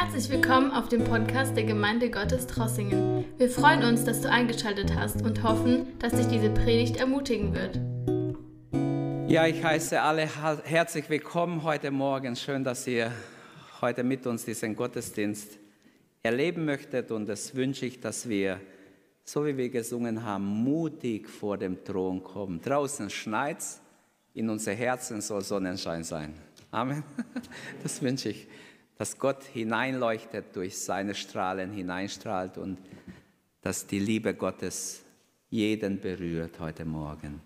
Herzlich willkommen auf dem Podcast der Gemeinde Gottes Trossingen. Wir freuen uns, dass du eingeschaltet hast und hoffen, dass dich diese Predigt ermutigen wird. Ja, ich heiße alle herzlich willkommen heute Morgen. Schön, dass ihr heute mit uns diesen Gottesdienst erleben möchtet und das wünsche ich, dass wir, so wie wir gesungen haben, mutig vor dem Thron kommen. Draußen schneit's, in unser Herzen soll Sonnenschein sein. Amen. Das wünsche ich dass Gott hineinleuchtet, durch seine Strahlen hineinstrahlt und dass die Liebe Gottes jeden berührt heute Morgen.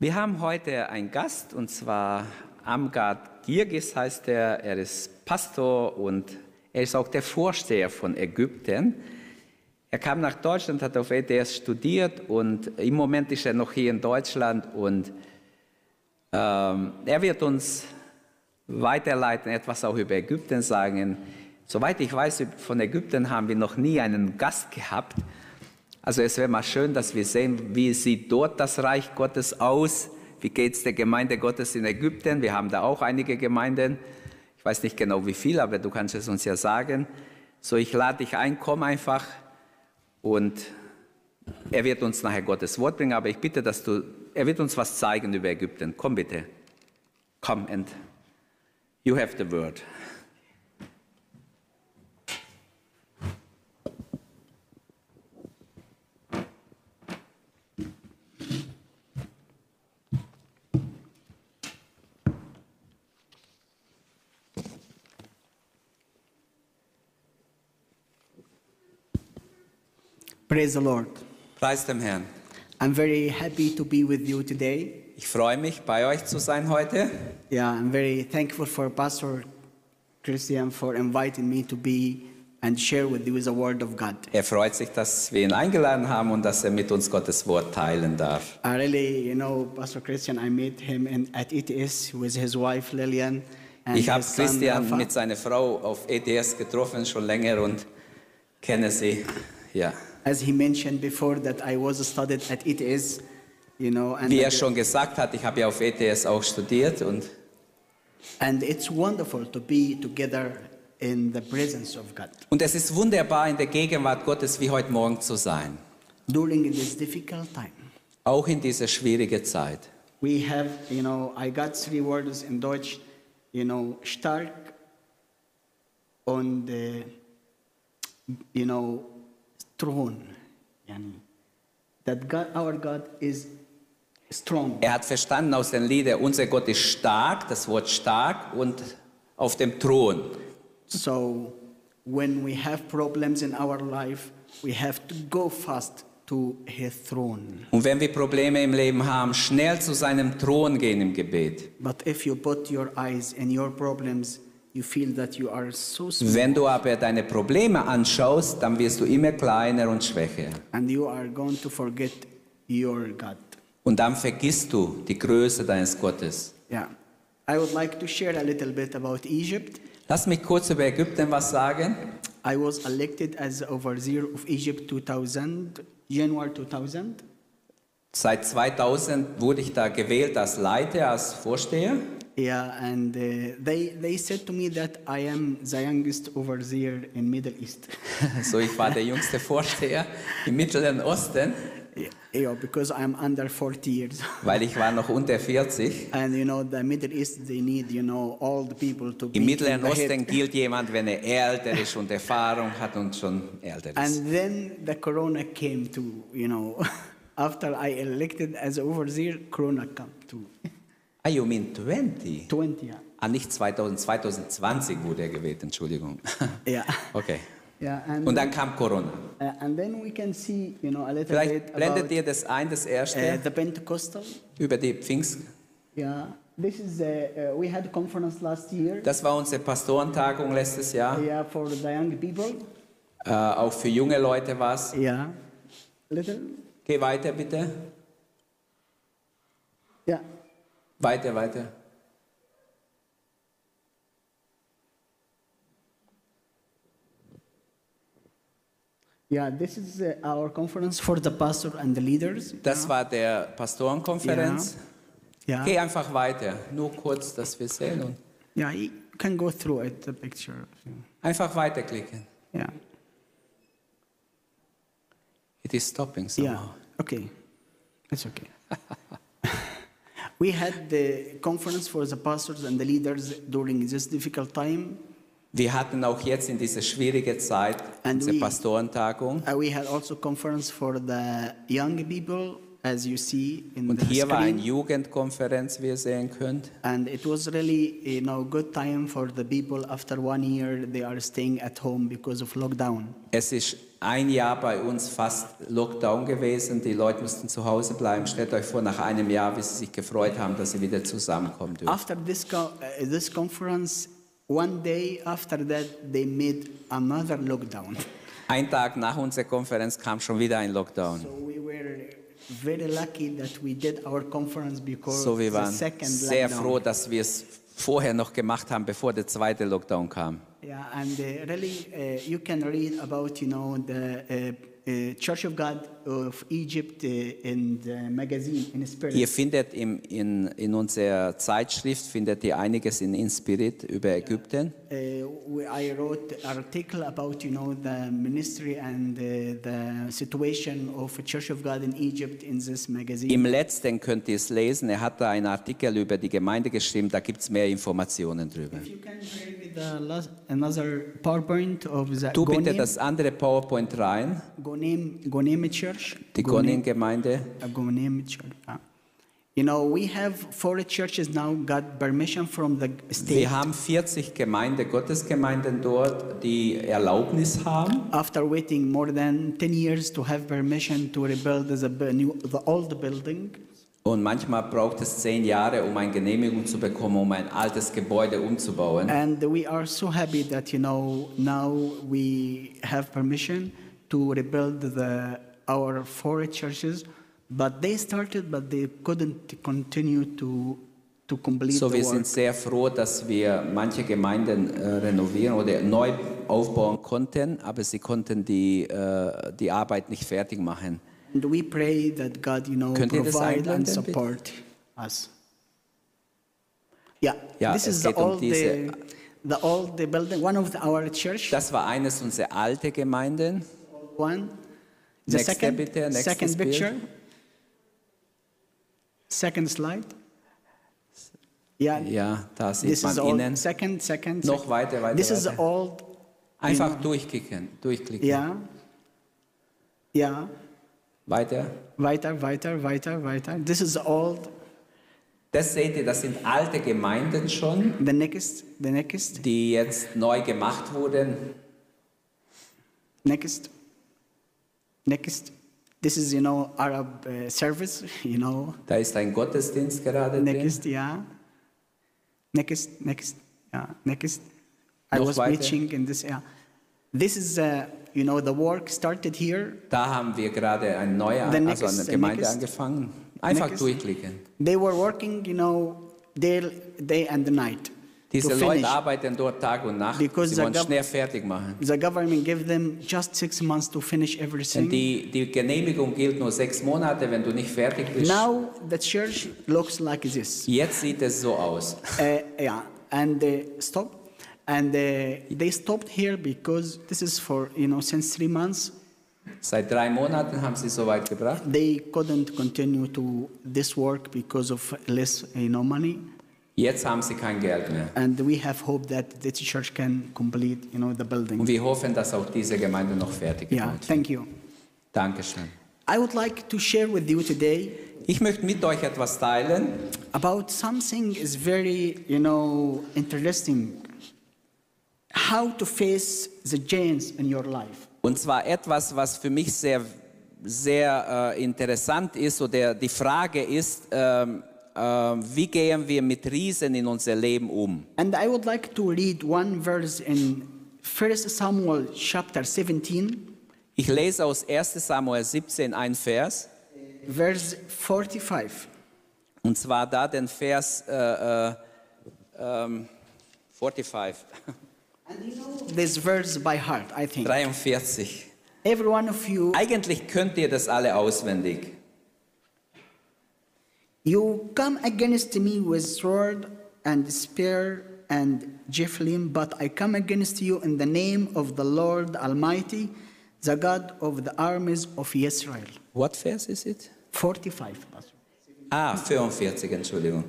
Wir haben heute einen Gast und zwar Amgard Girgis heißt er. Er ist Pastor und er ist auch der Vorsteher von Ägypten. Er kam nach Deutschland, hat auf ETS studiert und im Moment ist er noch hier in Deutschland und ähm, er wird uns weiterleiten, etwas auch über Ägypten sagen. Soweit ich weiß, von Ägypten haben wir noch nie einen Gast gehabt. Also es wäre mal schön, dass wir sehen, wie sieht dort das Reich Gottes aus. Wie geht es der Gemeinde Gottes in Ägypten? Wir haben da auch einige Gemeinden. Ich weiß nicht genau wie viel, aber du kannst es uns ja sagen. So, ich lade dich ein, komm einfach und er wird uns nachher Gottes Wort bringen, aber ich bitte, dass du, er wird uns was zeigen über Ägypten. Komm bitte. Komm and You have the word. Praise the Lord. Preis dem Herrn. I'm very happy to be with you today. Ich freue mich, bei euch zu sein heute. Yeah, I'm very thankful for Pastor Christian for inviting me to be and share with you the word of God. Er freut sich, dass wir ihn eingeladen haben und dass er mit uns Gottes Wort teilen darf. I really, you know, Pastor Christian, I met him in, at ETS with his wife Lillian. and Ich habe son, Christian Rafa. mit seiner Frau auf ETS getroffen, schon länger und kenne sie. Ja. As he mentioned before that I was studied at ETS, you know, and, Wie er schon gesagt hat, ich habe ja auf ETS auch studiert und and it's wonderful to be together in the presence of God Und es ist wunderbar, in der Gegenwart Gottes wie heute Morgen zu sein. during this difficult time. Auch in dieser schwierigen Zeit. We have, you know, I got three words in Deutsch, you know, stark und, äh, you know, Thron. Yani, that God, our God is strong. Er hat verstanden aus den Liedern, unser Gott ist stark, das Wort stark und auf dem Thron. So when we have problems in our life, we have to go fast to his throne. Und wenn wir Probleme im Leben haben, schnell zu seinem Thron gehen im Gebet. But if you put your eyes in your problems, you feel that you are so small Wenn du aber deine Probleme anschaust, dann wirst du immer kleiner und schwächer. and you are going to forget your God. Und dann vergisst du die Größe deines Gottes. Yeah. I would like to share a little bit about Egypt. Lass mich kurz über Ägypten was sagen. I was elected as overseer of Egypt 2000, January 2000. Seit 2000 wurde ich da gewählt als Leiter, als Vorsteher. Yeah, and uh, they, they said to me that I am the youngest overseer in Middle East. So, ich war der jüngste Vorsteher im Mittleren Osten, yeah, because I'm under 40 years. weil ich war noch unter 40. and you know, the Middle East, they need, you know, the people to Im Mittleren. Osten gilt jemand, wenn er älter ist und Erfahrung hat und schon älter ist. And then the corona came to, you know, after I elected as overseer, corona came to Ah, you mean 20? 20. yeah. Ah, nicht 2000, 2020 wurde er gewählt, Entschuldigung. Yeah. Okay. Yeah, and, Und dann kam Corona. uh, and then we can see, you know, a little Vielleicht bit blendet about ihr das ein, das uh, erste, the Pentecostal. über die Pfingst. Yeah, this is, uh, uh, we had a conference last year. Das war unsere Pastorentagung letztes Jahr. Yeah, for the young people. Äh, auch für junge Leute war es. Yeah, little. Geh weiter, bitte. Yeah, Weiter, weiter. Yeah. This is uh, our conference for the pastor and the leaders. Das war der Pastorenkonferenz. Yeah. Geh einfach weiter. Nur kurz, dass wir sehen. Und Yeah, You can go through it, the picture. Einfach weiterklicken. Yeah. It is stopping somehow. Yeah. Okay. It's okay. we had the conference for the pastors and the leaders during this difficult time. Wir hatten auch jetzt in dieser schwierigen Zeit And unsere we- Pastorentagung. Uh, we had also conference for the young people, as you see in Und the hier war eine screen. Jugendkonferenz, wie ihr sehen könnt. And it was really, you know, good time for the people after one year they are staying at home because of lockdown. Es ist ein Jahr bei uns fast Lockdown gewesen. Die Leute mussten zu Hause bleiben. Stellt euch vor, nach einem Jahr, wie sie sich gefreut haben, dass sie wieder zusammenkommen dürfen. After this, co- uh, this conference, one day after that, they made another lockdown. Ein Tag nach unserer Konferenz kam schon wieder ein Lockdown. So we were very lucky that we did our conference because So, wir the waren second sehr lockdown. froh, dass wir es vorher noch gemacht haben, bevor der zweite Lockdown kam. Yeah, and uh, really, uh, you can read about, you know, the uh, uh, Church of God of Egypt uh, in the magazine in Spirit. Ihr findet im, in, in unserer Zeitschrift findet ihr einiges in Inspirit über Ägypten. Uh, I wrote article about, you know, the ministry and uh, the situation of Church of God in Egypt in this magazine. Im letzten könnt ihr es lesen. Er hat da einen Artikel über die Gemeinde geschrieben. Da gibt es mehr Informationen drüber. If you can me the last, another PowerPoint of the Tu bitte das andere PowerPoint rein. Gonim, Gonim Church. Die Gonin-Gemeinde. Church. ah. You know, we have four churches now got permission from the state. Wir haben 40 Gemeinde, Gottesgemeinden dort, die Erlaubnis haben. after waiting more than 10 years to have permission to rebuild the, new, the old building. Und manchmal braucht es zehn Jahre, um eine Genehmigung zu bekommen, um ein altes Gebäude umzubauen. And we are so happy that, you know, now we have permission to rebuild the, our four churches. But they started, but they couldn't continue to, to complete So, the wir work. sind sehr froh, dass wir manche Gemeinden äh, renovieren oder neu aufbauen konnten, aber sie konnten die, äh, die Arbeit nicht fertig machen. And we pray that God, you know, Könnt provide and einblenden, bitte? support us. Yeah, Ja, this is the geht um diese- the, the old the building, one of the, our church. Das war eines unserer alten Gemeinden. one. The Nächste second, bitte, nächstes second picture. Second slide. Yeah, Ja, da sieht this is man old. innen. Second, second. Noch second. weiter, weiter, This is weiter. old. Einfach durchklicken, durchklicken. Yeah. Yeah. Weiter. Weiter, weiter, weiter, weiter. This is old. Das seht ihr, das sind alte Gemeinden schon, The next, the next, die jetzt neu gemacht wurden. next, next. This is, you know, Arab uh, service, you know. Da ist ein Gottesdienst gerade drin. Next, yeah. Next, next, yeah, next. I Noch was weiter. preaching in this, yeah. This is, uh, you know, the work started here. Da haben wir gerade eine neue, The also eine the Gemeinde next- angefangen. Einfach next- durchklicken. They were working, you know, day, day and night Diese to Leute finish. arbeiten dort Tag und Nacht. Because Sie wollen schnell fertig machen. The government gave them just six months to finish everything. die, die Genehmigung gilt nur sechs Monate, wenn du nicht fertig bist. Now the church looks like this. Jetzt sieht es so aus. Uh, yeah, and uh, stop. And uh, they stopped here because this is for, you know, since three months, Seit drei Monaten haben sie so weit gebracht. they couldn't continue to this work because of less, you know, money. Jetzt haben sie kein Geld mehr. And we have hope that the church can complete, you know, the Und building. wir hoffen, dass auch diese Gemeinde noch fertig Yeah, wird. thank you. Dankeschön. I would like to share with you today Ich möchte mit euch etwas teilen about something is very, you know, interesting. How to face the giants in your life. Und zwar etwas, was für mich sehr, sehr äh, interessant ist oder die Frage ist, ähm, äh, wie gehen wir mit Riesen in unser Leben um? And I would like to read one verse in 1 Samuel chapter 17, Ich lese aus 1 Samuel 17 ein Vers, verse 45. und zwar da den Vers äh, äh, ähm, 45, And you know this verse by heart, I think. 43. Every one of you, Eigentlich könnt ihr das alle auswendig. You come against me with sword and spear and javelin, but I come against you in the name of the Lord Almighty, the God of the armies of Israel. What verse is it? 45. Pastor. Ah, 44, Entschuldigung.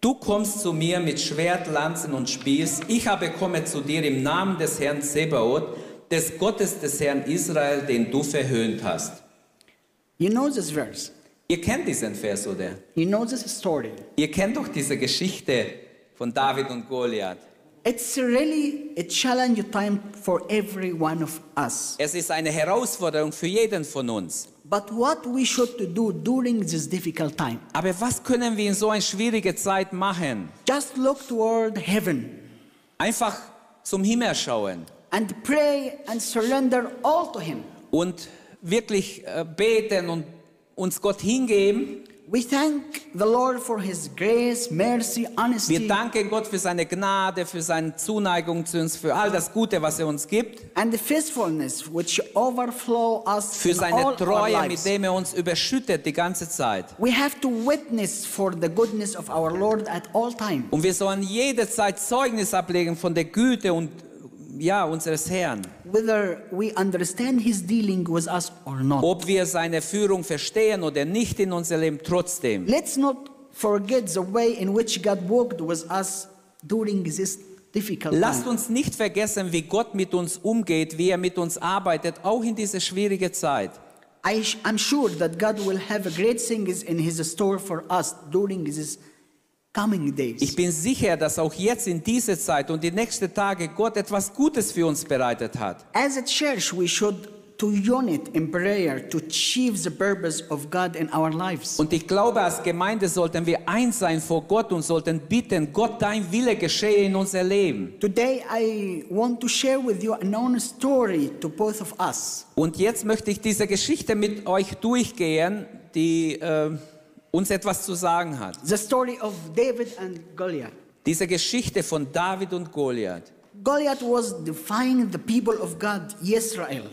Du kommst zu mir mit Schwert, Lanzen und Spieß. Ich aber komme zu dir im Namen des Herrn Zebaoth, des Gottes des Herrn Israel, den du verhöhnt hast. You know this verse. Ihr kennt diesen Vers, oder? You know this story. Ihr kennt doch diese Geschichte von David und Goliath. It's really a challenge time for every one of us. Es ist eine Herausforderung für jeden von uns. But what we should do during this difficult time? Aber was können wir in so einer schwierigen Zeit machen? Just look toward heaven Einfach zum Himmel schauen and pray and surrender all to Him. und wirklich äh, beten und uns Gott hingeben. We thank the Lord for His grace, mercy, Wir honesty, danken Gott für seine Gnade, für seine Zuneigung zu uns, für all das Gute, was er uns gibt, and the faithfulness which overflow us für in seine all our Treue, mit dem er uns überschüttet die ganze Zeit. We have to witness for the goodness of our Lord at all time. Und wir sollen jederzeit Zeugnis ablegen von der Güte und ja, unseres Herrn. Whether we understand His dealing with us or not. Ob wir seine Führung verstehen oder nicht in unser Leben, trotzdem. Let's not forget the way in which God worked with us during this difficult Lasst time. uns nicht vergessen, wie Gott mit uns umgeht, wie er mit uns arbeitet, auch in dieser schwierigen Zeit. I, I'm sure that God will have great things in His store for us during days. Ich bin sicher, dass auch jetzt in dieser Zeit und die nächsten Tage Gott etwas Gutes für uns bereitet hat. As a church, we should to unite in prayer to achieve the purpose of God in our lives. Und ich glaube, als Gemeinde sollten wir eins sein vor Gott und sollten bitten, Gott, dein Wille geschehe in unser Leben. Today, I want to share with you a known story to both of us. Und jetzt möchte ich diese Geschichte mit euch durchgehen, die äh, uns etwas zu sagen hat. The story of David and Goliath. Diese Geschichte von David und Goliath. Goliath was defying the people of God, Israel,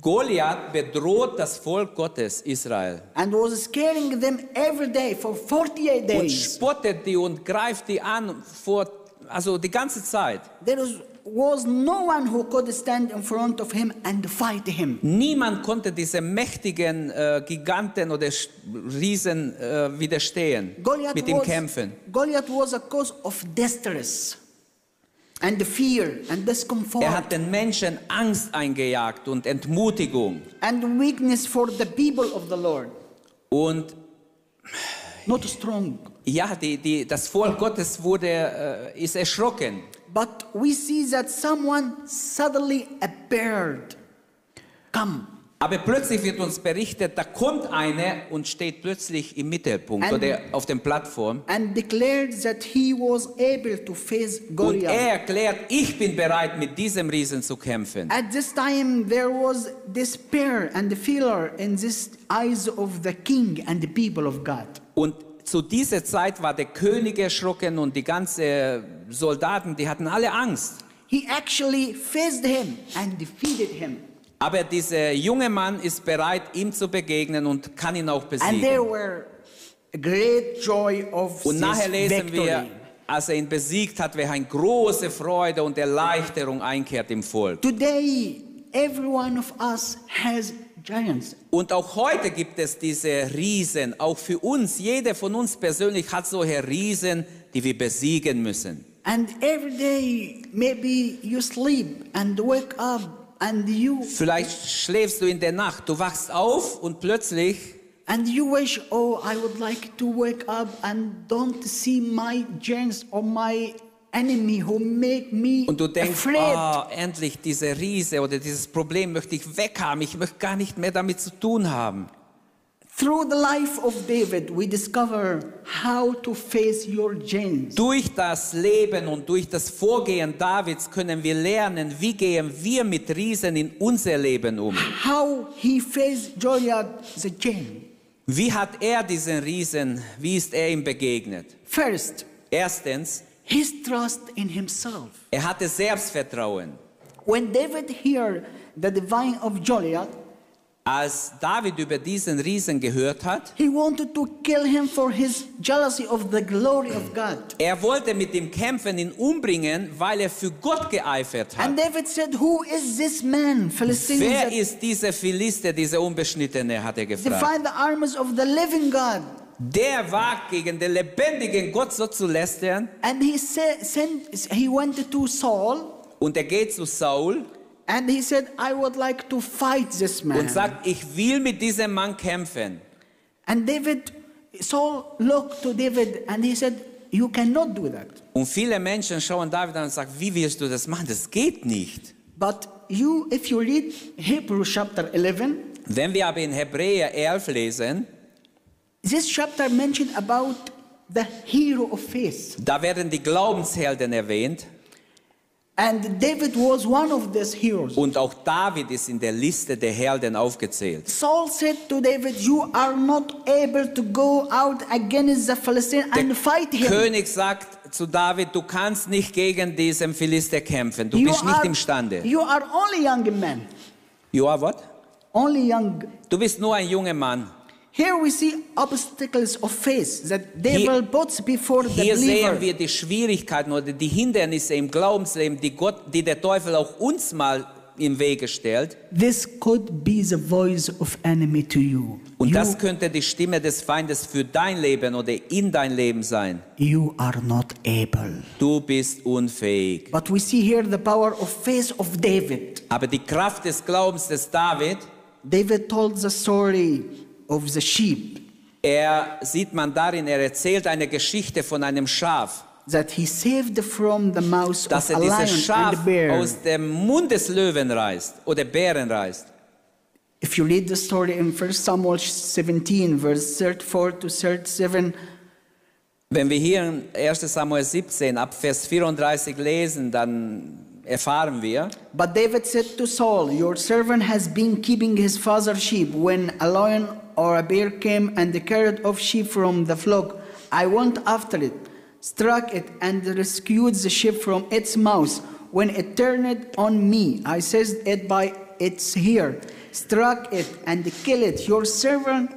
Goliath bedroht das Volk Gottes, Israel. and was scaring them every day for 48 Und days. spottet die und greift die an, vor, also die ganze Zeit. There was, was no one who could stand in front of him and fight him. Niemand konnte diesem mächtigen äh, Giganten oder Sch- Riesen äh, widerstehen, Goliath mit ihm was, kämpfen. Goliath was a cause of distress and fear and discomfort Er hat den Menschen Angst eingejagt und Entmutigung. and weakness for the people of the Lord. Und Not strong. ja, die, die, das Volk Gottes wurde, äh, ist erschrocken. But we see that someone suddenly appeared. Come. Aber plötzlich wird uns berichtet, da kommt eine und steht plötzlich im Mittelpunkt And- oder auf der Plattform. and declared that he was able to face Und er erklärt, ich bin bereit, mit diesem Riesen zu kämpfen. At this time, there was despair and fear in the eyes of the king and the people of God. Und zu dieser Zeit war der König erschrocken und die ganzen Soldaten, die hatten alle Angst. He actually faced him and defeated him. Aber dieser junge Mann ist bereit, ihm zu begegnen und kann ihn auch And there besiegen. were great joy of Und nachher lesen victory. wir, als er ihn besiegt hat, wie eine große Freude und Erleichterung einkehrt im Volk. Today, every one of us has giants. Und auch heute gibt es diese Riesen, auch für uns. Jeder von uns persönlich hat solche Riesen, die wir besiegen müssen. And every day, maybe you sleep and wake up and you Vielleicht schläfst du in der Nacht, du wachst auf und plötzlich and you wish, oh, I would like to wake up and don't see my giants or my enemy who make me und du denkst, afraid. ah, endlich diese Riese oder dieses Problem möchte ich weghaben. Ich möchte gar nicht mehr damit zu tun haben. Through the life of David, we discover how to face your giants. Durch das Leben und durch das Vorgehen Davids können wir lernen, wie gehen wir mit Riesen in unser Leben um. How he faced Goliath the giant. Wie hat er diesen Riesen, wie ist er ihm begegnet? First, Erstens, his trust in himself. er hatte Selbstvertrauen. When David heard the divine of Goliath, Als David über diesen Riesen gehört hat, he wanted to kill him for his jealousy of the glory of God. er wollte mit ihm kämpfen, ihn umbringen, weil er für Gott geeifert hat. And David said, Who is this man, Philistine, Wer ist dieser Philister, dieser Unbeschnittene, hat er gefragt. defy the armies of the living God? Der wagt gegen den lebendigen Gott so zu lästern And he said, sent, he went to Saul und er geht zu Saul and he said, I would like to fight this man. und sagt, ich will mit diesem Mann kämpfen. And David, Saul looked to David and he said, You cannot do that. Und viele Menschen schauen David an und sagen, wie willst du das machen? Das geht nicht. But you, if you read Hebrews chapter 11, Wenn wir aber in Hebräer 11 lesen, this chapter mentioned about the hero of faith. da werden die Glaubenshelden erwähnt And David was one of these heroes. und auch David ist in der Liste der Helden aufgezählt. Saul said to David, You are not able to go out against the Philistine and fight him. König sagt zu David, du kannst nicht gegen diesen Philister kämpfen, du You bist nicht are, imstande. you are only young man. You are what? Only young. Du bist nur ein junger Mann. Here we see obstacles of faith that devil Hier- puts before the Hier sehen believer. wir die Schwierigkeiten oder die Hindernisse im Glaubensleben, die, Gott, die der Teufel auch uns mal im Wege stellt. This could be the voice of enemy to you. Und you, das könnte die Stimme des Feindes für dein Leben oder in dein Leben sein. you are not able. Du bist unfähig. But we see here the power of faith of David. Aber die Kraft des Glaubens des David, David told the story of the sheep er sieht man darin, er erzählt eine Geschichte von einem Schaf, that he saved from the mouth dass of er dieses Schaf aus dem Mund des Löwen reißt oder Bären reißt. If you read the story in 1 Samuel 17, verse 34 to 37, Wenn wir hier in 1 Samuel 17 ab Vers 34 lesen, dann erfahren wir, But David said to Saul, Your servant has been keeping his father's sheep. When a lion or a bear came and carried off sheep from the flock, I went after it, struck it, and rescued the sheep from its mouth. When it turned on me, I seized it by its hair, struck it, and killed it. Your servant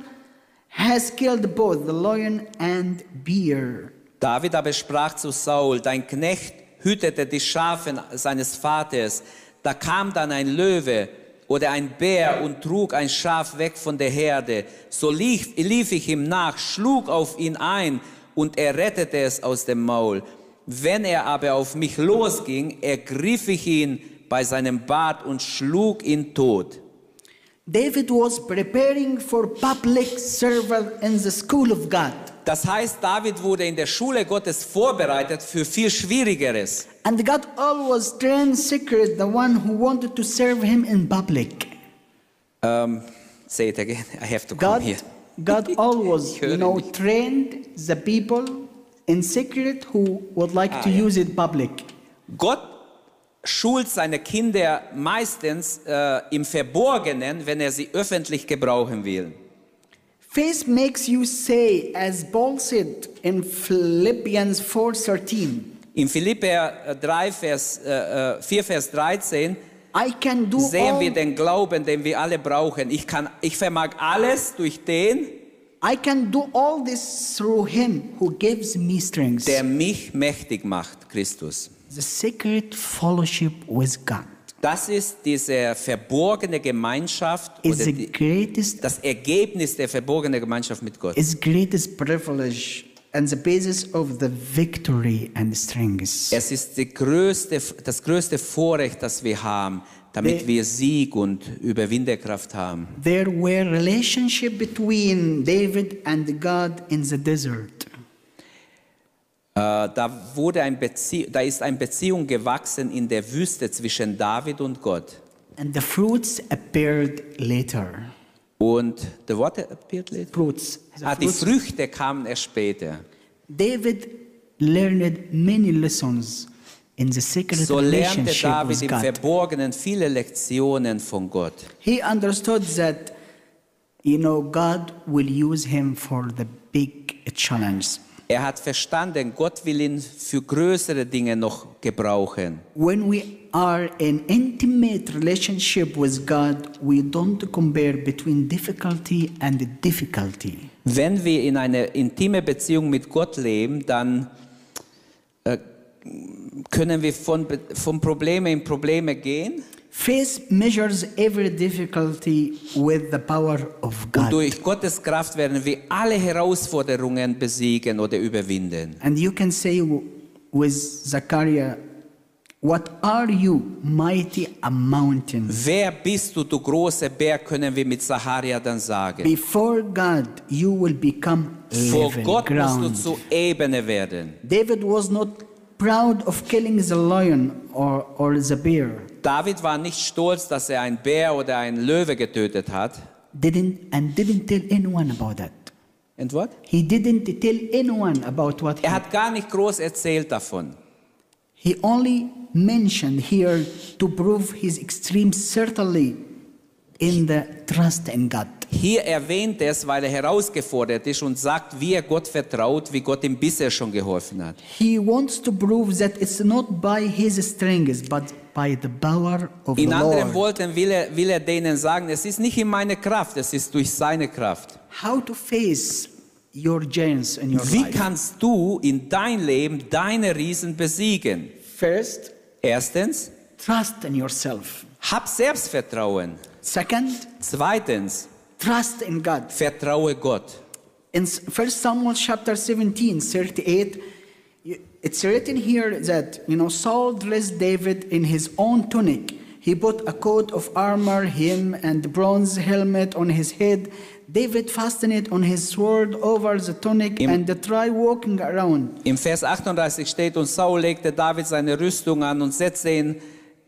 has killed both the lion and bear. David aber sprach zu Saul, dein Knecht hütete die Schafe seines Vaters. Da kam dann ein Löwe oder ein Bär und trug ein Schaf weg von der Herde. So lief, lief ich ihm nach, schlug auf ihn ein und er rettete es aus dem Maul. Wenn er aber auf mich losging, ergriff ich ihn bei seinem Bart und schlug ihn tot. David was preparing for public service in the school of God. Das heißt, David wurde in der Schule Gottes vorbereitet für viel Schwierigeres. And God always trained secret the one who wanted to serve him in public. Um, say it again. I have to come God, here. God always, you know, trained the people in secret who would like Ah, to ja. use it public. Gott schult seine Kinder meistens äh, im Verborgenen, wenn er sie öffentlich gebrauchen will. Faith makes you say, as Paul said in Philippians 4:13, In Philipper äh, 3, Vers, äh, äh, 4, Vers 13 I can do sehen wir den Glauben, den wir alle brauchen. Ich, kann, ich vermag alles durch den, I can do all this through him who gives me strength. der mich mächtig macht, Christus. The secret fellowship with God Das ist diese verborgene Gemeinschaft is oder the greatest das Ergebnis der verborgenen Gemeinschaft mit Gott. is greatest privilege and the basis of the victory and strength. Es ist größte, das größte Vorrecht, das wir haben, damit The- wir Sieg und Überwinderkraft haben. There were relationship between David and God in the desert. Äh, da, wurde ein Bezie da ist eine Beziehung gewachsen in der Wüste zwischen David und Gott. And the fruits appeared later. Und the what appeared later? Fruits. The Ah, die. Früchte kamen erst später. David learned many lessons in the secret So lernte David with im God. Verborgenen viele Lektionen von Gott. He understood that, you know, God will use him for the big challenge. Er hat verstanden, Gott will ihn für größere Dinge noch gebrauchen. When we are in intimate relationship with God, we don't compare between difficulty and difficulty. Wenn wir in einer intime Beziehung mit Gott leben, dann äh, können wir von, von Probleme in Probleme gehen Faith measures every difficulty with the power of und durch Gottes Kraft werden wir alle Herausforderungen besiegen oder überwinden. And you can say with Zechariah, What are you, mighty a mountain? Wer bist du, du großer Berg, können wir mit Saharia dann sagen. Before God, you will become Vor Gott musst ground. du zu Ebene werden. David was not proud of killing the lion or, or the bear. David war nicht stolz, dass er einen Bär oder einen Löwe getötet hat. Didn't and didn't tell anyone about that. And what? He didn't tell anyone about what he, Er hat gar nicht groß erzählt davon. he only mentioned here to prove his extreme certainty in the trust in God. Hier erwähnt er es, weil er herausgefordert ist und sagt, wie er Gott vertraut, wie Gott ihm bisher schon geholfen hat. He wants to prove that it's not by his strength, but by the power of In the anderen Lord. Worten will er, will er denen sagen, es ist nicht in meine Kraft, es ist durch seine Kraft. How to face your giants in your Wie life? kannst du in dein Leben deine Riesen besiegen? First, Erstens, trust in yourself. hab Selbstvertrauen. Second, Zweitens, trust in God. vertraue Gott. In 1 Samuel chapter 17, 38, it's written here that, you know, Saul dressed David in his own tunic. He put a coat of armor, him, and bronze helmet on his head. David fastened it on his sword over the tunic Im- and tried walking around. Im Vers 38 steht, und Saul legte David seine Rüstung an und setzte ihn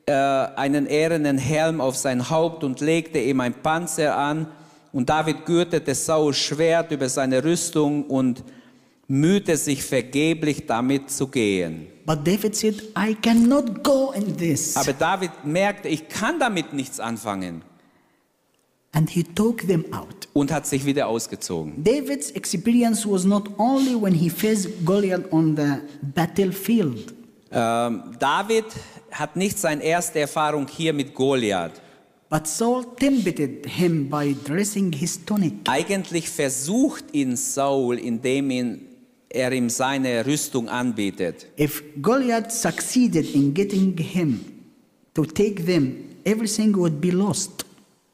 äh, einen ehrenen Helm auf sein Haupt und legte ihm ein Panzer an. Und David gürtete Saul Schwert über seine Rüstung und mühte sich vergeblich damit zu gehen. But David said, I cannot go in this. Aber David merkte, ich kann damit nichts anfangen And he took them out. und hat sich wieder ausgezogen. David's experience was not only when he faced Goliath on the battlefield. Ähm, David hat nicht seine erste Erfahrung hier mit Goliath. But Saul tempted him by dressing his tunic. Eigentlich versucht ihn Saul, indem ihn, er ihm seine Rüstung anbietet. If Goliath succeeded in getting him to take them, everything would be lost.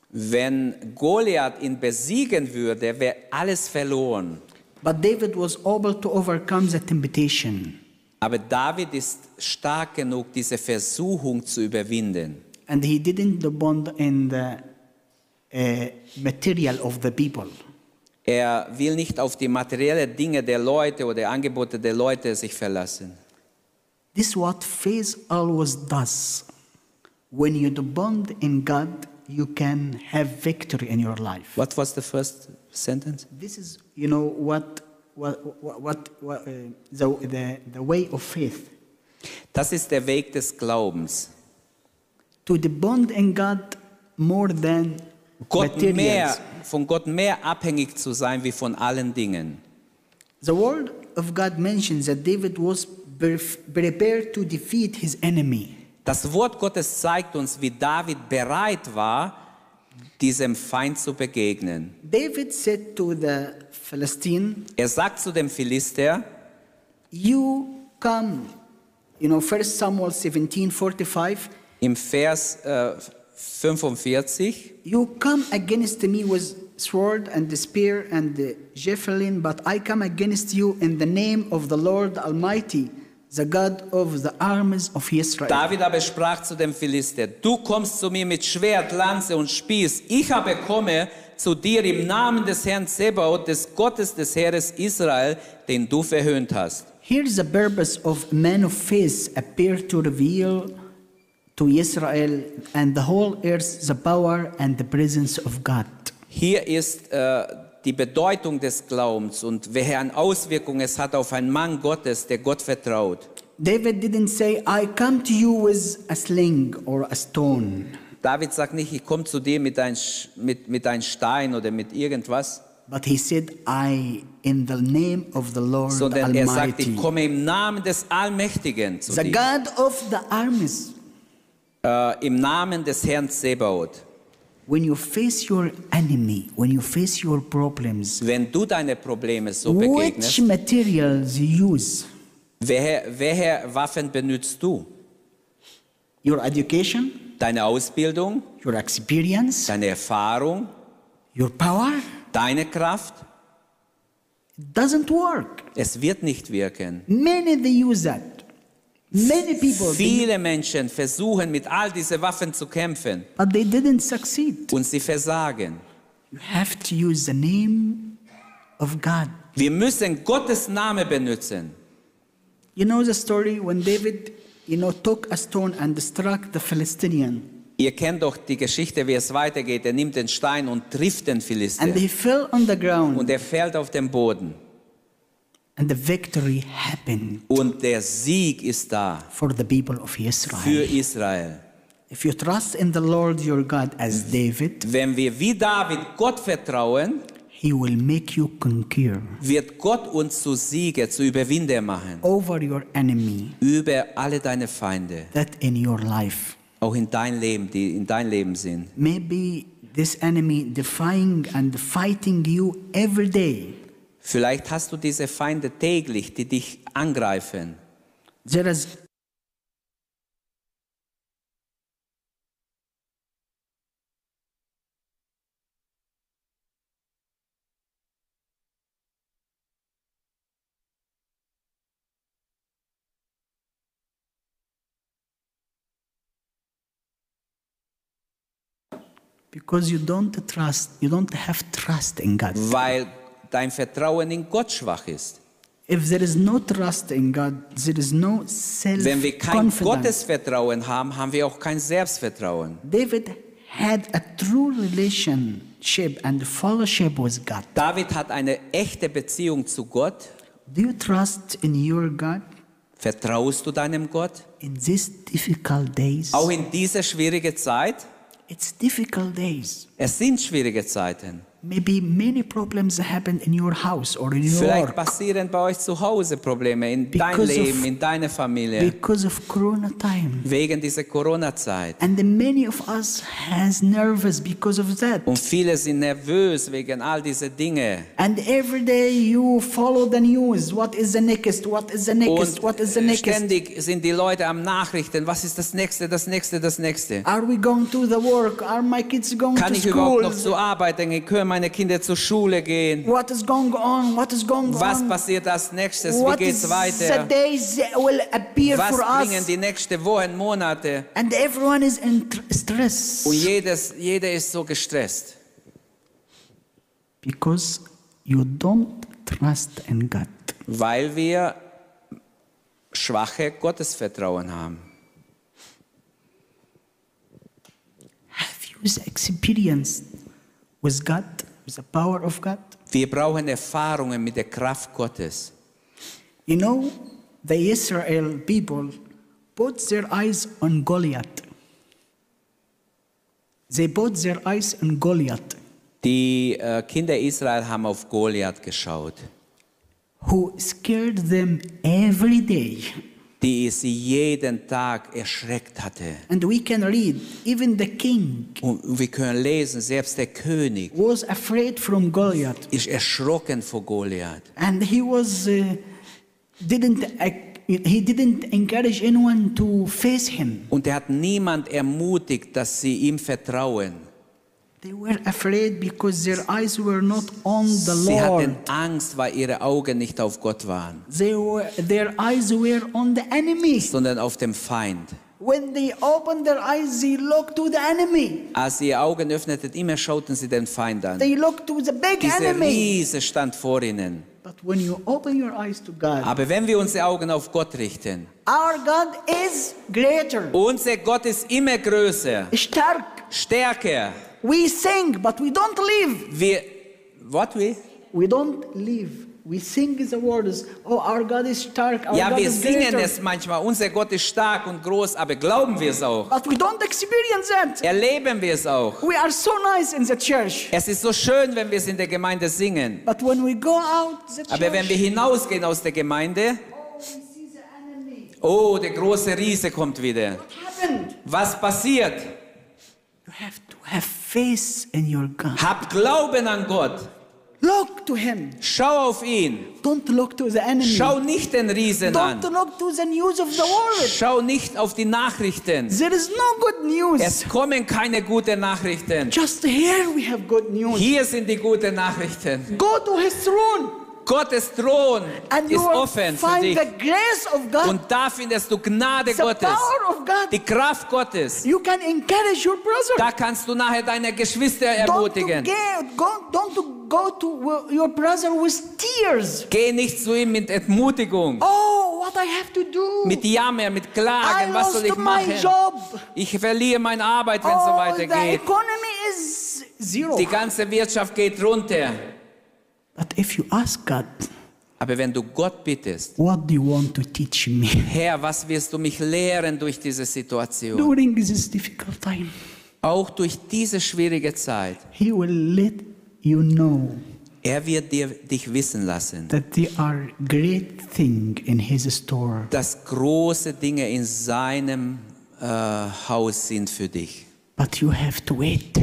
Wenn Goliath ihn besiegen würde, wäre alles verloren. But David was able to overcome the temptation. Aber David ist stark genug, diese Versuchung zu überwinden. And he didn't depend in the uh, material of the people. Er will nicht auf die materiellen Dinge der Leute oder Angebote der Leute sich verlassen. This is what faith always does. When you depend in God, you can have victory in your life. What was the first sentence? This is, you know, what, what, what, what, what uh, the, the, the way of faith. Das ist der Weg des Glaubens. To depend in God more than Gott mehr, von Gott mehr abhängig zu sein wie von allen Dingen. The word of God mentions that David was prepared to defeat his enemy. Das Wort Gottes zeigt uns, wie David bereit war, diesem Feind zu begegnen. David said to the Philistine, Er sagt zu dem Philister, You come, you know, 1 Samuel 17 45. im Vers äh, 45, You come against me with sword and spear and the javelin, but I come against you in the name of the Lord Almighty, the God of the armies of Israel. David aber sprach zu dem Philister, du kommst zu mir mit Schwert, Lanze und Spieß, ich aber komme zu dir im Namen des Herrn Zebaoth, des Gottes des Heeres Israel, den du verhöhnt hast. Here's the purpose of man of faith appear to reveal to Israel and the whole earth the power and the presence of God. Hier ist äh, die Bedeutung des Glaubens und welche Auswirkung es hat auf einen Mann Gottes, der Gott vertraut. David didn't say, I come to you with a sling or a stone. David sagt nicht, ich komme zu dir mit einem mit, mit ein Stein oder mit irgendwas. but he said, I, in the name of the Lord sondern er sagt, ich Almighty, komme im Namen des Allmächtigen zu the dir. God of the armies. Äh, Im Namen des Herrn Zebaoth. When you face your enemy, when you face your problems, Wenn du deine Probleme so which begegnest, materials you use? welche, welche Waffen benutzt du? Your education, Deine Ausbildung, your experience, deine Erfahrung, your power? deine Kraft? Doesn't work. Es wird nicht wirken. Many they use that. Many people, Viele Menschen versuchen mit all diesen Waffen zu kämpfen but they didn't succeed. und sie versagen. You have to use the name of God. Wir müssen Gottes Name benutzen. You know the story when David, you know, took a stone and struck the Philistine, Ihr kennt doch die Geschichte, wie es weitergeht. Er nimmt den Stein und trifft den Philister. and he fell on the ground, Und er fällt auf den Boden. and the victory happened Und der Sieg ist da for the people of für Israel. Israel. If you trust in the Lord your God as David, Wenn wir wie David Gott vertrauen, he will make you conquer wird Gott uns zu Sieger, zu Überwinder machen. over your enemy Über alle deine Feinde. that in your life. Auch in dein Leben, die in dein Leben sind. Maybe this enemy defying and fighting you every day. Vielleicht hast du diese Feinde täglich, die dich angreifen. There is because you don't trust, you don't have trust in God. Weil dein Vertrauen in Gott schwach ist. If there is no trust in God, there is no self Wenn wir kein. Gottesvertrauen haben, haben wir auch kein Selbstvertrauen. David had a true relationship and fellowship with God. David hat eine echte Beziehung zu Gott. Do you trust in your God Vertraust du deinem Gott? in these difficult days? Auch in dieser schwierigen Zeit? It's difficult days. Es sind schwierige Zeiten. Maybe many problems happen in your house or in your Vielleicht work passieren bei euch zu Hause Probleme, in dein Because of- Leben, in deiner Familie, because of Corona time. wegen dieser Corona-Zeit. And many of us has nervous because of that. Und viele sind nervös wegen all dieser Dinge. And every day you follow the news. What is the next? What is the next? Und What is the next? ständig sind die Leute am Nachrichten. Was ist das nächste, das nächste, das nächste? Are we going to the work? Are my kids going Kann to ich überhaupt noch school? zur Arbeit gehen? Meine Kinder zur Schule gehen? What is going on? What is going Was passiert als nächstes? Wie What geht's the weiter? will appear Was for bringen us? die nächsten Wochen, Monate? And everyone is in tr- stress Und jedes, jeder ist so gestresst, because you don't trust in God. weil wir schwache Gottesvertrauen haben. Have you experienced with God, with the power of God? Wir brauchen Erfahrungen mit der Kraft Gottes. You know, the Israel people put their eyes on Goliath. They put their eyes on Goliath, Die äh, Kinder Israel haben auf Goliath geschaut, who scared them every day. Die sie jeden Tag erschreckt hatte. And we can read, even the king Und wir können lesen, selbst der König was afraid from Goliath. ist erschrocken vor Goliath. And he was, uh, didn't, uh, he didn't encourage anyone to face him. Und er hat niemand ermutigt, dass sie ihm vertrauen. Sie hatten Angst, weil ihre Augen nicht auf Gott waren, They were, their eyes were on the enemy. sondern auf dem Feind. When they opened their eyes, they looked to the enemy. Als sie ihre Augen öffneten, immer schauten sie den Feind an. They looked to the big Dieser enemy. Riese stand vor ihnen. But when you open your eyes to God, Aber wenn wir unsere Augen auf Gott richten, our God is greater, unser Gott ist immer größer, stark. stärker. We sing, but we don't live. Wir, what we? We don't live. we sing the words, oh, our God is stark, our Ja, God wir is singen greater. es manchmal. Unser Gott ist stark und groß, aber glauben wir es auch? But we don't experience it. Erleben wir es auch? We are so nice in the church. Es ist so schön, wenn wir es in der Gemeinde singen. But when we go out the church, Aber wenn wir hinausgehen aus der Gemeinde, oh, we see the enemy. oh, der große Riese kommt wieder. What happened? Was passiert? You have to have faith in your God. Habt Glauben an Gott. Look to Him. Schau auf ihn. Don't look to the enemy. Schau nicht den Riesen Don't an. look to the news of the world. Schau nicht auf die Nachrichten. There is no good news. Es kommen keine guten Nachrichten. Just here we have good news. Hier sind die guten Nachrichten. Go to His throne Gottes Thron and ist offen für dich. Und da findest du Gnade the Gottes, power of God. die Kraft Gottes. You can encourage your brother. Da kannst du nachher deine Geschwister ermutigen. go, to your brother with tears. Geh nicht zu ihm mit Entmutigung, Oh, what I have to do. mit Jammer, mit I Klagen. Was soll ich machen? Ich verliere meine Arbeit, wenn es so Oh, the weitergeht. economy is zero. Die ganze Wirtschaft geht runter. But if you ask God, Aber wenn du Gott bittest, what do you want to teach me Herr, was wirst du mich lehren durch diese Situation? during this difficult time? Auch durch diese schwierige Zeit. He will let you know Er wird dir, dich wissen lassen, that there are great things in His store. dass große Dinge in seinem äh, Haus sind für dich. But you have to wait.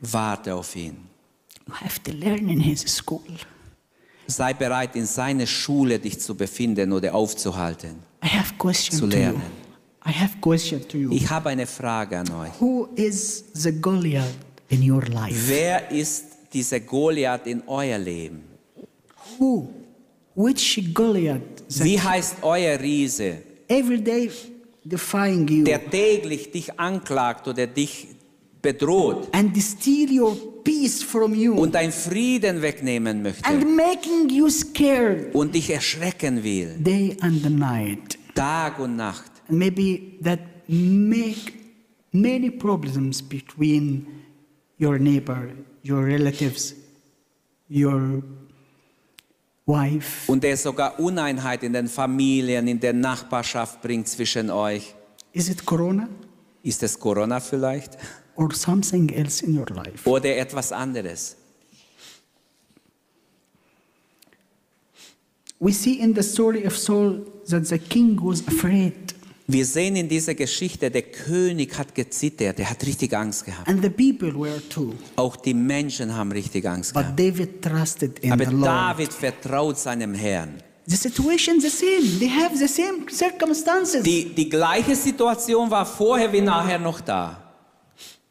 Warte auf ihn. You have to learn in His school. Sei bereit, in seiner Schule dich zu befinden oder aufzuhalten. I have question Zu to you. lernen. I have question to you. Ich habe eine Frage an euch. Who is the Goliath in your life? Wer ist dieser Goliath in euer Leben? Who? Which Goliath Wie heißt euer Riese, every day defying you der täglich dich anklagt oder dich bedroht and steal your peace from you und dein Frieden wegnehmen möchte and making you scared und dich erschrecken will, day and night? Tag und Nacht? And maybe that make many problems between your neighbor, your relatives, your wife. Und der sogar Uneinheit in den Familien, in der Nachbarschaft bringt zwischen euch. Is it Corona Ist es Corona vielleicht? Or something else in your life? Oder etwas anderes? We see in the story of Saul that the king was afraid Wir sehen in dieser Geschichte, der König hat gezittert, er hat richtig Angst gehabt. and the people were too. Auch die Menschen haben richtig Angst But gehabt. David trusted in Aber the Lord. David vertraut seinem Herrn. The situation the same. They have the same circumstances. Die, die gleiche Situation war vorher wie nachher noch da.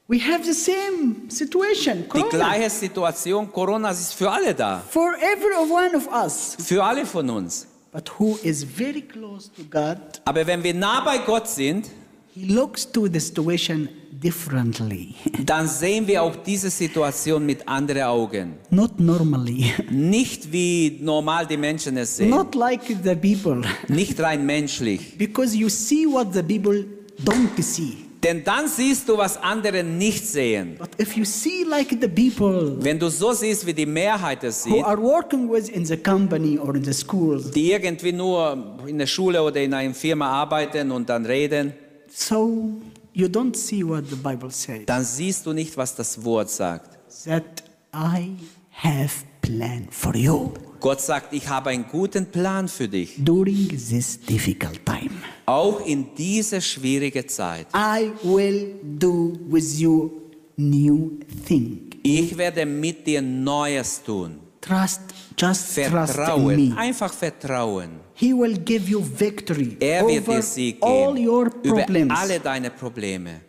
We have the same situation. Die gleiche Situation, Corona ist für alle da. For every one of us. Für alle von uns. But who is very close to God, Aber wenn wir nah bei Gott sind, he looks to the situation differently. dann sehen wir auch diese Situation mit anderen Augen. Not normally. Nicht wie normal die Menschen es sehen. Not like the people. Nicht rein menschlich. Because you see what the people don't see. Denn dann siehst du, was andere nicht sehen. But if you see like the people Wenn du so siehst, wie die Mehrheit es who sieht, are working with in the company or in the schools, die irgendwie nur in der Schule oder in einer Firma arbeiten und dann reden, so you don't see what the Bible says. dann siehst du nicht, was das Wort sagt. That I have plan for you Gott sagt, ich habe einen guten Plan für dich, during this difficult time. Auch in dieser schwierigen Zeit. I will do with you new thing. Ich werde mit dir Neues tun. Trust, just trust Vertrauen, me. einfach vertrauen. He will give you victory Er wird over dir Sieg all geben your über problems. alle deine Probleme.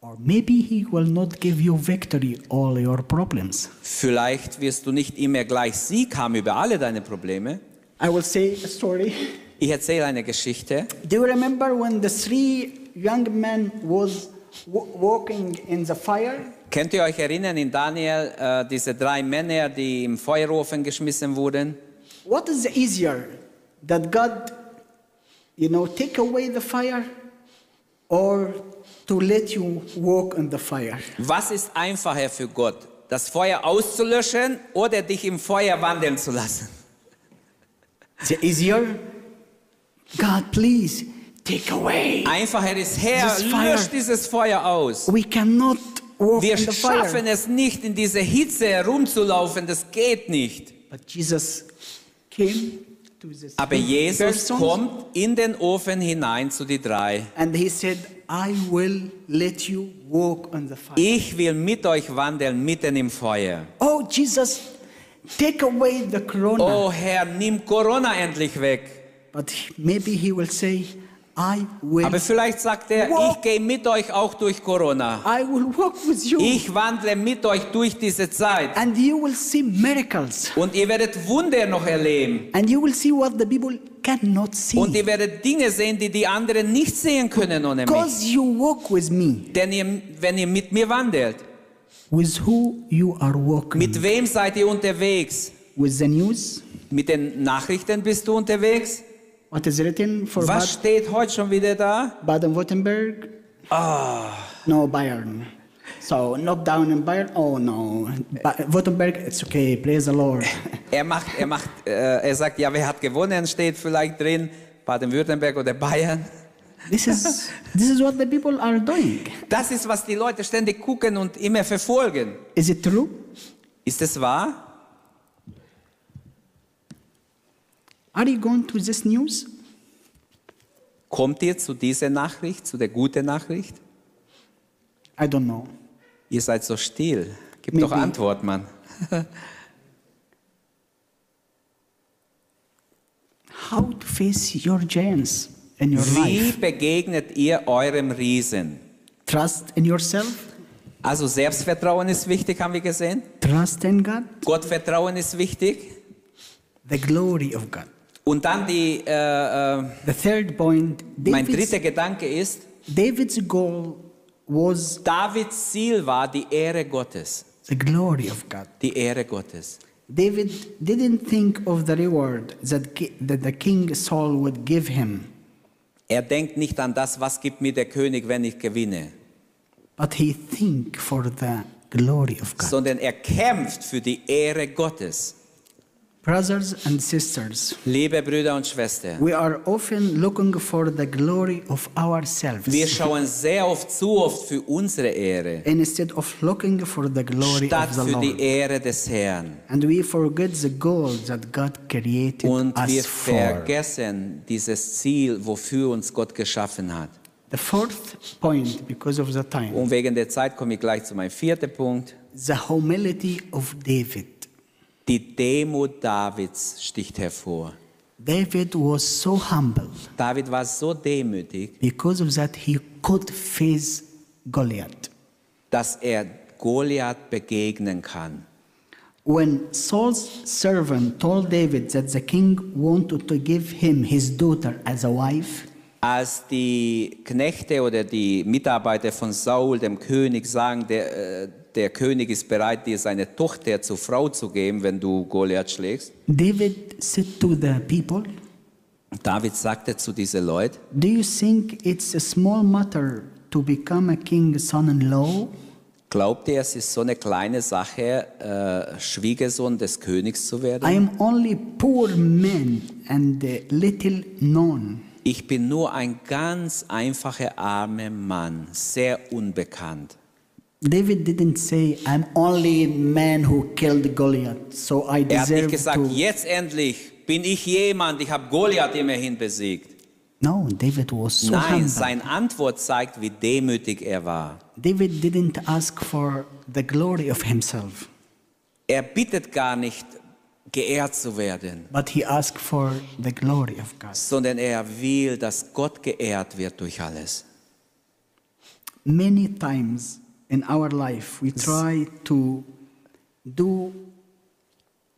Or maybe he will not give you victory all your problems. Vielleicht wirst du nicht immer gleich Sieg haben über alle deine Probleme. I will say a story. Ich erzähle eine Geschichte. Do you remember when the three young men was walking in the fire? Könnt ihr euch erinnern in Daniel, äh, diese drei Männer, die im Feuerofen geschmissen wurden? What is easier, that God, you know, take away the fire, or to let you walk in the fire? Was ist einfacher für Gott? Das Feuer auszulöschen oder dich im Feuer wandeln zu lassen? The easier, God, please take away. Einfacher ist, Herr, This fire. lösch dieses Feuer aus. We cannot walk Wir in the schaffen fire. es nicht, in dieser Hitze herumzulaufen. Das geht nicht. But Jesus came to this Aber Jesus persons kommt in den Ofen hinein zu die drei. and he said, I will let you walk on the fire. Ich will mit euch wandeln mitten im Feuer. Oh, Jesus, take away the corona. Oh Herr, nimm Corona endlich weg. But maybe he will say, I will, Aber vielleicht sagt er, Wow. ich gehe mit euch auch durch Corona. I will walk with you. Ich wandle mit euch durch diese Zeit. and you will see miracles. Und ihr werdet Wunder noch erleben. And you will see what the people cannot see. Und ihr werdet Dinge sehen, die die anderen nicht sehen können ohne mich. Because you walk with me. Denn ihr, wenn ihr mit mir wandelt, With who you are walking. mit wem seid ihr unterwegs? with the news. Mit den Nachrichten bist du unterwegs? What is written for Was Bad- steht heute schon wieder da? Baden-Württemberg? Ah, No, Bayern. So, knockdown in Bayern? Oh no. Ba- Württemberg, it's okay. Praise the Lord. er macht, er macht, äh, er sagt, ja, wer hat gewonnen? Steht vielleicht drin, Baden-Württemberg oder Bayern. this is this is what the people are doing. Das ist, was die Leute ständig gucken und immer verfolgen. Is it true? Ist es wahr? Are you going to this news? Kommt ihr zu dieser Nachricht, zu der guten Nachricht? I don't know. Ihr seid so still. Gib Maybe. doch Antwort, Mann. How to face your giants in your Wie life? begegnet ihr eurem Riesen? Trust in yourself. Also Selbstvertrauen ist wichtig, haben wir gesehen. Trust in God. Gottvertrauen ist wichtig. The glory of God. Und dann die, äh, äh, The third point. mein David's, dritter Gedanke ist, David's goal was Davids Ziel war die Ehre Gottes. the glory of God. Die Ehre Gottes. David didn't think of the reward that, that the king Saul would give him, Er denkt nicht an das, was gibt mir der König, wenn ich gewinne, but he think for the glory of God. sondern er kämpft für die Ehre Gottes. Brothers and sisters, Liebe Brüder und Schwestern, we are often looking for the glory of ourselves wir schauen sehr oft zu oft für unsere Ehre, instead of looking for the glory statt of the für die. Ehre des Herrn. And we forget the goal that God created Und wir us for. vergessen dieses Ziel, wofür uns Gott geschaffen hat. The fourth point, because of the time, Und wegen der Zeit komme ich gleich zu meinem vierten Punkt. the humility of David. Die Demut Davids sticht hervor. David was so humble. David war so demütig, Because of that, he could face Goliath. dass er Goliath begegnen kann. When Saul's servant told David that the king wanted to give him his daughter as a wife, Als die Knechte oder die Mitarbeiter von Saul dem König sagen, der, äh, der König ist bereit, dir seine Tochter zur Frau zu geben, wenn du Goliath schlägst, David said to the people, David sagte zu diesen Leuten, Do you think it's a small matter to become a king's son in law? glaubt ihr, es ist so eine kleine Sache, äh, Schwiegersohn des Königs zu werden? I am only poor man and little known. Ich bin nur ein ganz einfacher armer Mann, sehr unbekannt. David didn't say, I'm only man who killed Goliath, so I Er hat nicht deserve gesagt, to. jetzt endlich bin ich jemand, ich habe Goliath immerhin besiegt. No, David was so Nein, humble. seine Antwort zeigt, wie demütig er war. David didn't ask for the glory of himself, Er bittet gar nicht, geehrt zu werden, but he asked for the glory of God. sondern er will, dass Gott geehrt wird durch alles. Many times in our life, we try to do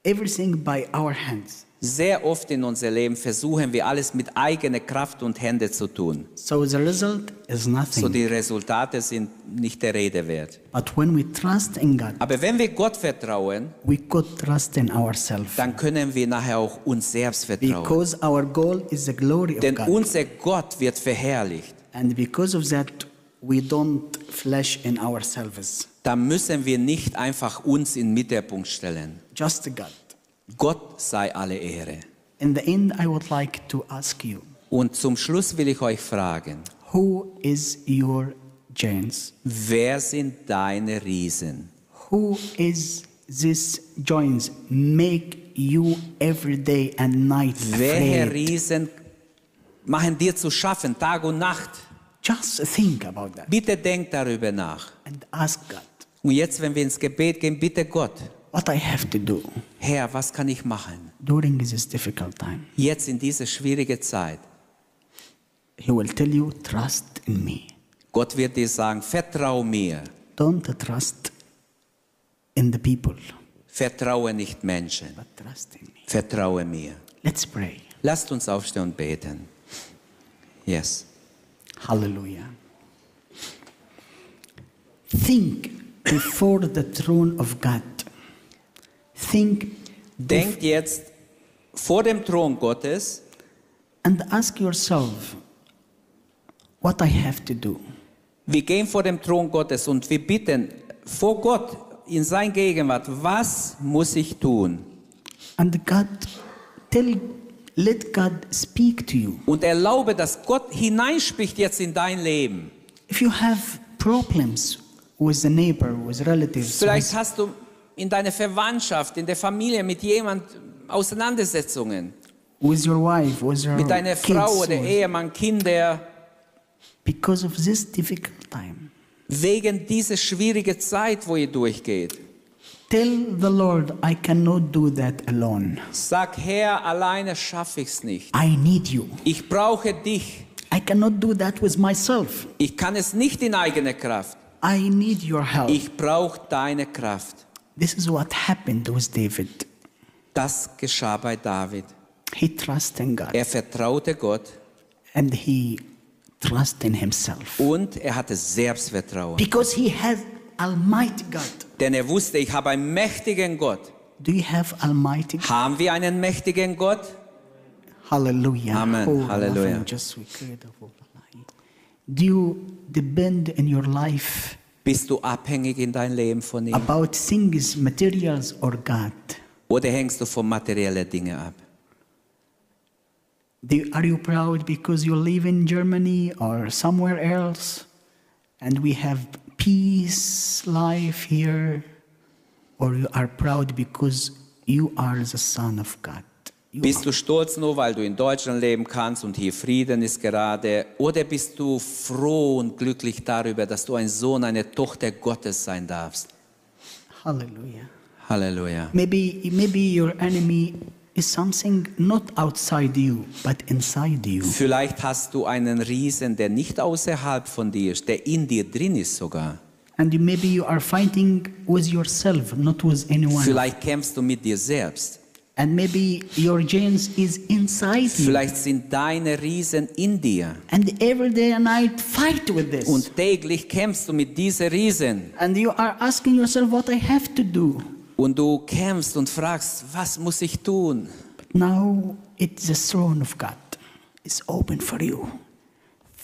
everything by our hands. Sehr oft in unserem Leben versuchen wir alles mit eigener Kraft und Hände zu tun. So the result is So nothing. die Resultate sind nicht der Rede wert. But when we trust in God, Aber wenn wir Gott vertrauen, we could trust in ourselves. dann können wir nachher auch uns selbst vertrauen. Because our goal is the glory of Denn God. unser Gott wird verherrlicht. And because of that, we don't flesh in ourselves. Da müssen wir nicht einfach uns in den Mittelpunkt stellen. Just God. Gott sei alle Ehre. In the end, I would like to ask you Und zum Schluss will ich euch fragen, who is your giants? wer sind deine Riesen? Who is this giants make you every day and night Welche afraid? Riesen machen dir zu schaffen, Tag und Nacht? Just think about that Bitte denk darüber nach. and ask God Und jetzt, wenn wir ins Gebet gehen, bitte Gott, what I have to do Herr, was kann ich machen? during this difficult time. Jetzt in dieser schwierigen Zeit. He will tell you, trust in me. Gott wird dir sagen, vertrau mir, Don't trust in the people, vertraue nicht Menschen, but trust in me. vertraue mir. Let's pray. Lasst uns aufstehen und beten. Yes. Hallelujah. Think before the throne of God. Think Denkt jetzt vor dem Thron Gottes and ask yourself what I have to do. Wir gehen vor dem Thron Gottes und wir bitten vor Gott in sein Gegenwart, was muss ich tun? And God, tell, let God speak to you. Und erlaube, dass Gott hineinspricht jetzt in dein Leben. If you have problems with a neighbor, with relatives, Vielleicht hast du in deiner Verwandtschaft, in der Familie mit jemand Auseinandersetzungen, with your wife, with your mit deiner kids, Frau oder with- Ehemann, Kinder, because of this difficult time. wegen dieser schwierigen Zeit, wo ihr durchgeht. Tell the Lord, I cannot do that alone. Sag, Herr, alleine schaffe ich es nicht. I need you. Ich brauche dich. I cannot do that with myself. Ich kann es nicht in eigener Kraft. I need your help. Ich brauche deine Kraft. This is what happened with David. Das geschah bei David. He trusted in God Er vertraute Gott and he trusted in himself. und er hatte Selbstvertrauen. Because he has Almighty God. Denn er wusste, ich habe einen mächtigen Gott. Do you have Almighty God? Haben wir einen mächtigen Gott? Hallelujah. Amen. Oh, Hallelujah. nothing, just we create a whole lie. Do you depend in your life Bist du abhängig in dein Leben von ihm? about things, materials, or God? Oder hängst du von materiellen Dingen ab? Do, are you proud because you live in Germany or somewhere else and we have peace life here? Or you are proud because you are the son of God? You Bist du stolz nur, weil du in Deutschland leben kannst und hier Frieden ist gerade? Oder bist du froh und glücklich darüber, dass du ein Sohn, eine Tochter Gottes sein darfst? Hallelujah. Halleluja. Maybe, maybe your enemy is something not outside you, but inside you. Vielleicht hast du einen Riesen, der nicht außerhalb von dir ist, der in dir drin ist sogar. And you- maybe you are fighting with yourself, not with anyone. Vielleicht kämpfst du mit dir selbst. And maybe your genes is inside you. Vielleicht sind deine Riesen in dir. And every day and night fight with this. Und täglich kämpfst du mit diesen Riesen. and you are asking yourself what I have to do. Und du kämpfst und fragst, was muss ich tun? But now it's the throne of God. It's open for you.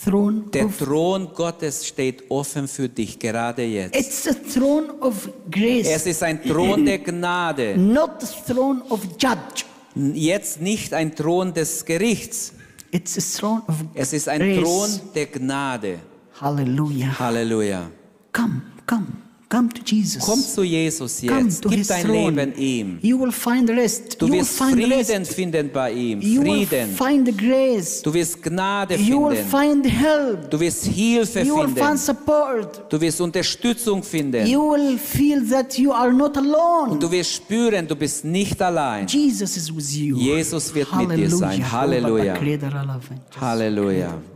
Throne Der of Thron Gottes steht offen für dich, gerade jetzt. it's the throne of grace, Es ist ein Thron der Gnade. not the throne of judge. Jetzt nicht ein Thron des Gerichts. It's the throne of Es ist ein grace. Thron der Gnade. Hallelujah. Halleluja. Come, come, come to Jesus. Komm zu Jesus come jetzt. to Gib dein throne. Leben ihm. You will find rest. Du you will wirst find Frieden rest. finden bei ihm. You will Frieden. find grace. Du wirst Gnade You will finden. find help. Du wirst Hilfe You will find finden. support. Du wirst Unterstützung finden. You will feel that you are not alone. Und du wirst spüren, du bist nicht allein. Jesus is with you. Jesus wird mit dir sein. Halleluja. Halleluja.